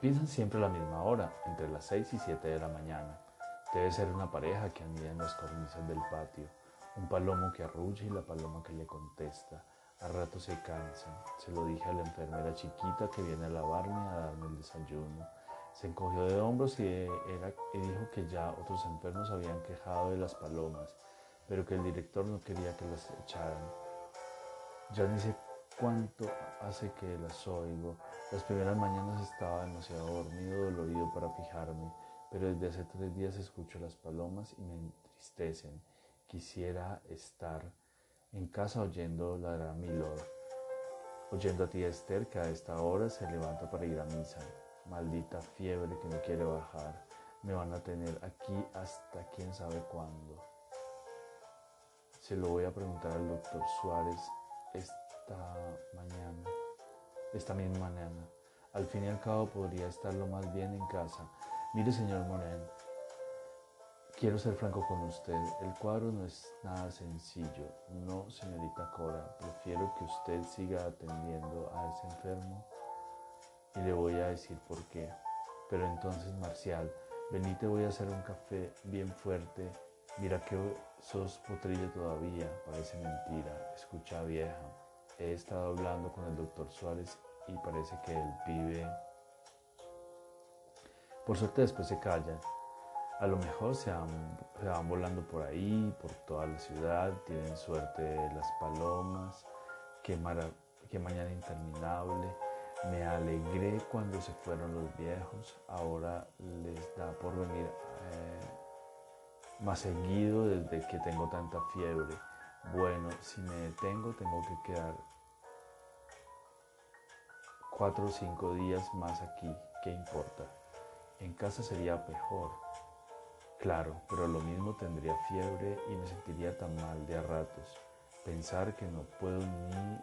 Piensan siempre a la misma hora, entre las 6 y 7 de la mañana. Debe ser una pareja que anida en las cornisas del patio, un palomo que arrulla y la paloma que le contesta. A rato se cansan. Se lo dije a la enfermera chiquita que viene a lavarme a darme el desayuno. Se encogió de hombros y, dijo que ya otros enfermos habían quejado de las palomas, pero que el director no quería que las echaran. Ya ni sé cuánto hace que las oigo. Las primeras mañanas estaba demasiado dormido, dolorido para fijarme, pero desde hace tres días escucho las palomas y me entristecen. Quisiera estar en casa oyendo ladrar a mi Lord, oyendo a tía Esther que a esta hora se levanta para ir a misa. Maldita fiebre que no quiere bajar. Me van a tener aquí hasta quién sabe cuándo. Se lo voy a preguntar al doctor Suárez esta mañana esta misma mañana. Al fin y al cabo podría estarlo más bien en casa. Mire, señor Moreno, quiero ser franco con usted. El cuadro no es nada sencillo. No, señorita Cora. Prefiero que usted siga atendiendo a ese enfermo y le voy a decir por qué. Pero entonces, Marcial, vení, te voy a hacer un café bien fuerte. Mira que sos potrillo todavía, parece mentira. Escucha, vieja. He estado hablando con el doctor Suárez y parece que el pibe, por suerte después se calla. A lo mejor se van, volando por ahí, por toda la ciudad, tienen suerte las palomas, qué, qué mañana interminable. Me alegré cuando se fueron los viejos, ahora les da por venir eh, más seguido desde que tengo tanta fiebre. Bueno, si me detengo tengo que quedar cuatro o cinco días más aquí, ¿qué importa? En casa sería mejor. Claro, pero lo mismo tendría fiebre y me sentiría tan mal de a ratos. Pensar que no puedo ni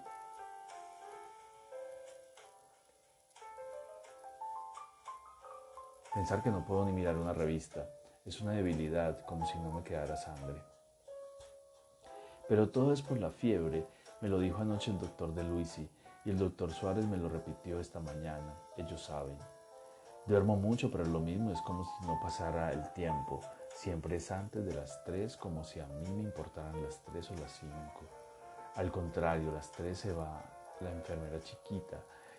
Pensar que no puedo ni mirar una revista es una debilidad, como si no me quedara sangre. Pero todo es por la fiebre, me lo dijo anoche el doctor de Luisi, y el doctor Suárez me lo repitió esta mañana, ellos saben. Duermo mucho, pero lo mismo es como si no pasara el tiempo. Siempre es antes de las tres, como si a mí me importaran las tres o las cinco. Al contrario, las tres se va la enfermera chiquita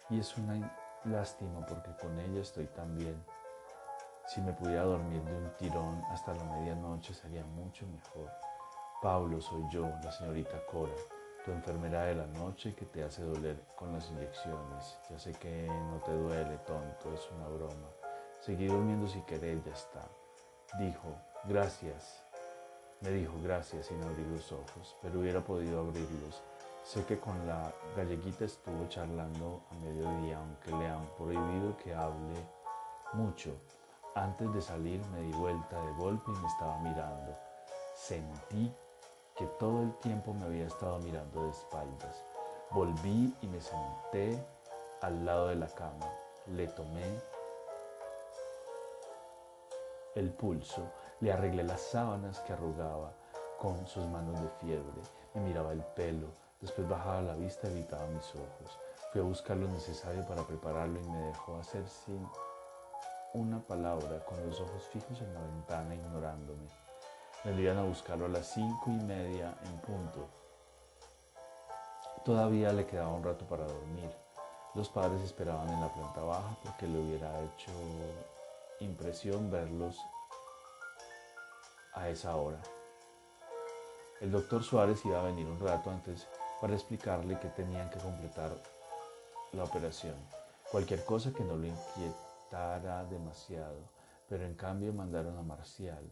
y es una lástima porque con ella estoy tan bien. Si me pudiera dormir de un tirón hasta la medianoche sería mucho mejor. Pablo soy yo, la señorita Cora tu enfermera de la noche que te hace doler con las inyecciones. Ya sé que no te duele, tonto, es una broma. Seguí durmiendo si querés, ya está. Dijo, gracias. Me dijo gracias sin abrir los ojos, pero hubiera podido abrirlos. Sé que con la galleguita estuvo charlando a mediodía, aunque le han prohibido que hable mucho. Antes de salir me di vuelta de golpe y me estaba mirando. Sentí que todo el tiempo me había estado mirando de espaldas. Volví y me senté al lado de la cama. Le tomé el pulso, le arreglé las sábanas que arrugaba con sus manos de fiebre, me miraba el pelo, después bajaba la vista y evitaba mis ojos. Fui a buscar lo necesario para prepararlo y me dejó hacer sin una palabra, con los ojos fijos en la ventana, ignorándome. Vendrían a buscarlo a las cinco y media en punto. Todavía le quedaba un rato para dormir. Los padres esperaban en la planta baja porque le hubiera hecho impresión verlos a esa hora. El doctor Suárez iba a venir un rato antes para explicarle que tenían que completar la operación. Cualquier cosa que no lo inquietara demasiado, pero en cambio mandaron a Marcial.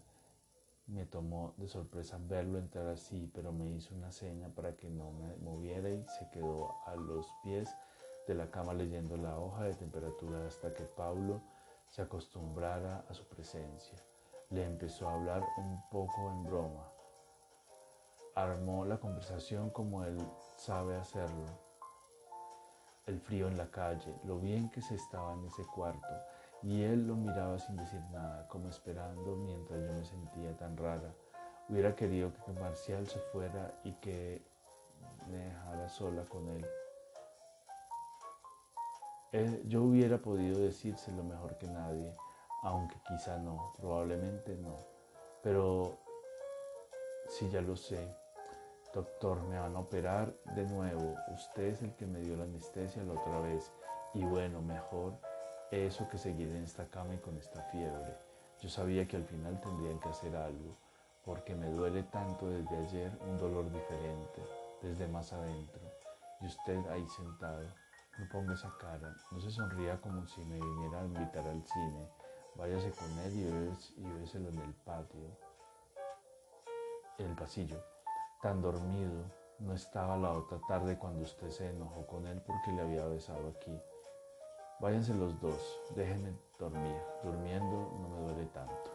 Me tomó de sorpresa verlo entrar así, pero me hizo una seña para que no me moviera y se quedó a los pies de la cama leyendo la hoja de temperatura hasta que Pablo se acostumbrara a su presencia. Le empezó a hablar un poco en broma. Armó la conversación como él sabe hacerlo. El frío en la calle, lo bien que se estaba en ese cuarto, y él lo miraba sin decir nada, como esperando mientras yo me sentía tan rara. Hubiera querido que Marcial se fuera y que me dejara sola con él. Eh, yo hubiera podido decírselo mejor que nadie, aunque quizá no, probablemente no. Pero sí ya lo sé. Doctor, me van a operar de nuevo. Usted es el que me dio la anestesia la otra vez. Y bueno, mejor eso que seguir en esta cama y con esta fiebre. Yo sabía que al final tendrían que hacer algo, porque me duele tanto desde ayer un dolor diferente, desde más adentro. Y usted ahí sentado no ponga esa cara, no se sonría como si me viniera a invitar al cine. Váyase con él y, béselo en el patio, el pasillo. Tan dormido no estaba la otra tarde cuando usted se enojó con él porque le había besado aquí. Váyanse los dos, déjenme dormir. Durmiendo no me duele tanto.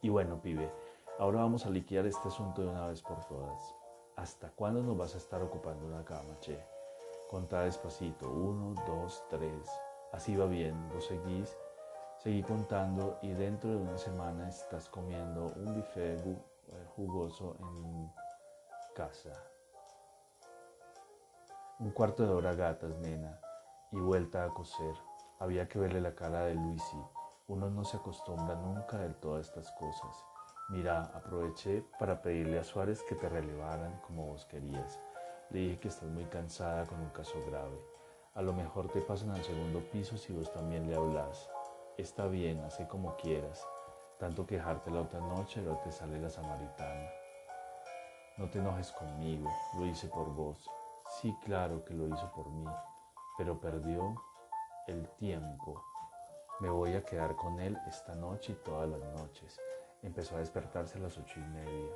Y bueno, pibe, ahora vamos a liquidar este asunto de una vez por todas. ¿Hasta cuándo nos vas a estar ocupando una cama, che? Contá despacito, uno, dos, tres. Así va bien, vos seguís, seguí contando y dentro de una semana estás comiendo un buffet eh, jugoso en casa. Un cuarto de hora gatas, nena, y vuelta a coser. Había que verle la cara de Luisi. Uno no se acostumbra nunca de todas estas cosas. Mira, aproveché para pedirle a Suárez que te relevaran como vos querías. Le dije que estás muy cansada con un caso grave. A lo mejor te pasan al segundo piso si vos también le hablas. Está bien, hace como quieras. Tanto quejarte la otra noche, luego te sale la samaritana. No te enojes conmigo, lo hice por vos. Sí, claro que lo hizo por mí, pero perdió el tiempo. Me voy a quedar con él esta noche y todas las noches. Empezó a despertarse a las ocho y media.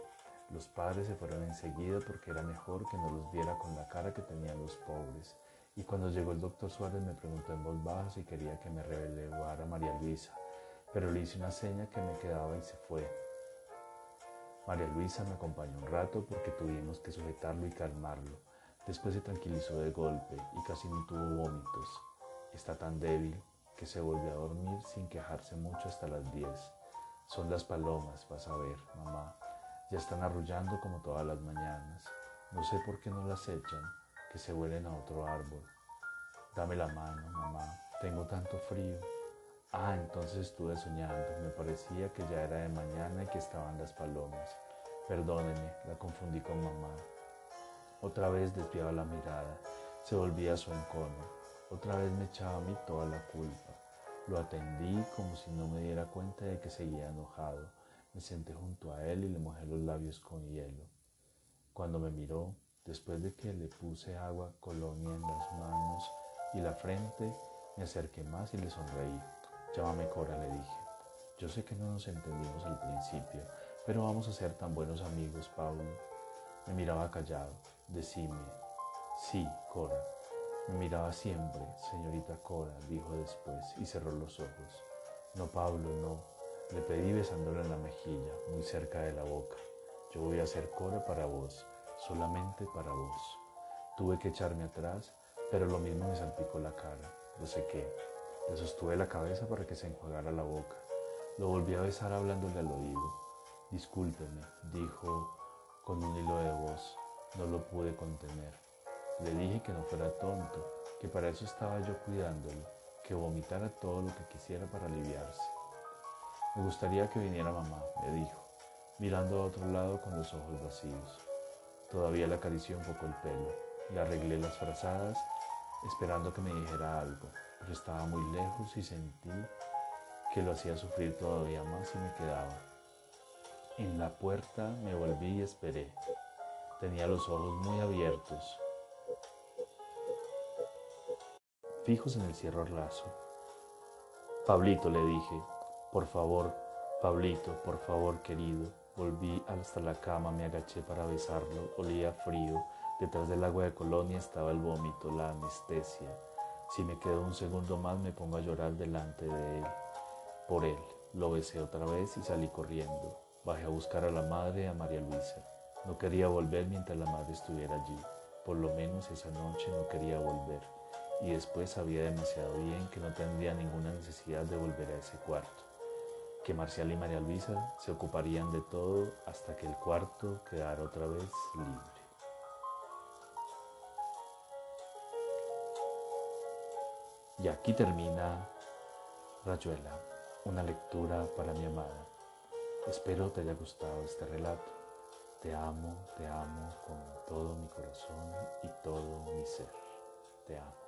Los padres se fueron enseguida porque era mejor que no los viera con la cara que tenían los pobres. Y cuando llegó el doctor Suárez me preguntó en voz baja si quería que me revelara a María Luisa, pero le hice una seña que me quedaba y se fue. María Luisa me acompañó un rato porque tuvimos que sujetarlo y calmarlo. Después se tranquilizó de golpe y casi no tuvo vómitos. Está tan débil que se volvió a dormir sin quejarse mucho hasta las 10. Son las palomas, vas a ver, mamá. Ya están arrullando como todas las mañanas. No sé por qué no las echan, que se vuelen a otro árbol. Dame la mano, mamá. Tengo tanto frío. Ah, entonces estuve soñando. Me parecía que ya era de mañana y que estaban las palomas. Perdóneme, la confundí con mamá. Otra vez desviaba la mirada. Se volvía a su encono. Otra vez me echaba a mí toda la culpa. Lo atendí como si no me diera cuenta de que seguía enojado me senté junto a él y le mojé los labios con hielo. Cuando me miró, después de que le puse agua colonia en las manos y la frente, me acerqué más y le sonreí. Llámame Cora, le dije. Yo sé que no nos entendimos al principio, pero vamos a ser tan buenos amigos, Pablo. Me miraba callado. Decime. Sí, Cora. Me miraba siempre, señorita Cora, dijo después, y cerró los ojos. No, Pablo, no. Le pedí besándole en la mejilla, muy cerca de la boca. Yo voy a hacer cora para vos, solamente para vos. Tuve que echarme atrás, pero lo mismo me salpicó la cara. Lo sequé. Le sostuve la cabeza para que se enjuagara la boca. Lo volví a besar hablándole al oído. Discúlpeme, dijo con un hilo de voz. No lo pude contener. Le dije que no fuera tonto, que para eso estaba yo cuidándolo, que vomitara todo lo que quisiera para aliviarse. Me gustaría que viniera mamá, me dijo, mirando a otro lado con los ojos vacíos. Todavía le acaricié un poco el pelo, le arreglé las frazadas, esperando que me dijera algo, pero estaba muy lejos y sentí que lo hacía sufrir todavía más y me quedaba. En la puerta me volví y esperé. Tenía los ojos muy abiertos, fijos en el cierro lazo. Pablito, le dije, por favor, Pablito, por favor, querido. Volví hasta la cama, me agaché para besarlo, olía frío. Detrás del agua de colonia estaba el vómito, la anestesia. Si me quedo un segundo más, me pongo a llorar delante de él. Por él, lo besé otra vez y salí corriendo. Bajé a buscar a la madre, a María Luisa. No quería volver mientras la madre estuviera allí. Por lo menos esa noche no quería volver. Y después sabía demasiado bien que no tendría ninguna necesidad de volver a ese cuarto que Marcial y María Luisa se ocuparían de todo hasta que el cuarto quedara otra vez libre. Y aquí termina Rayuela, una lectura para mi amada. Espero te haya gustado este relato. Te amo, te amo con todo mi corazón y todo mi ser. Te amo.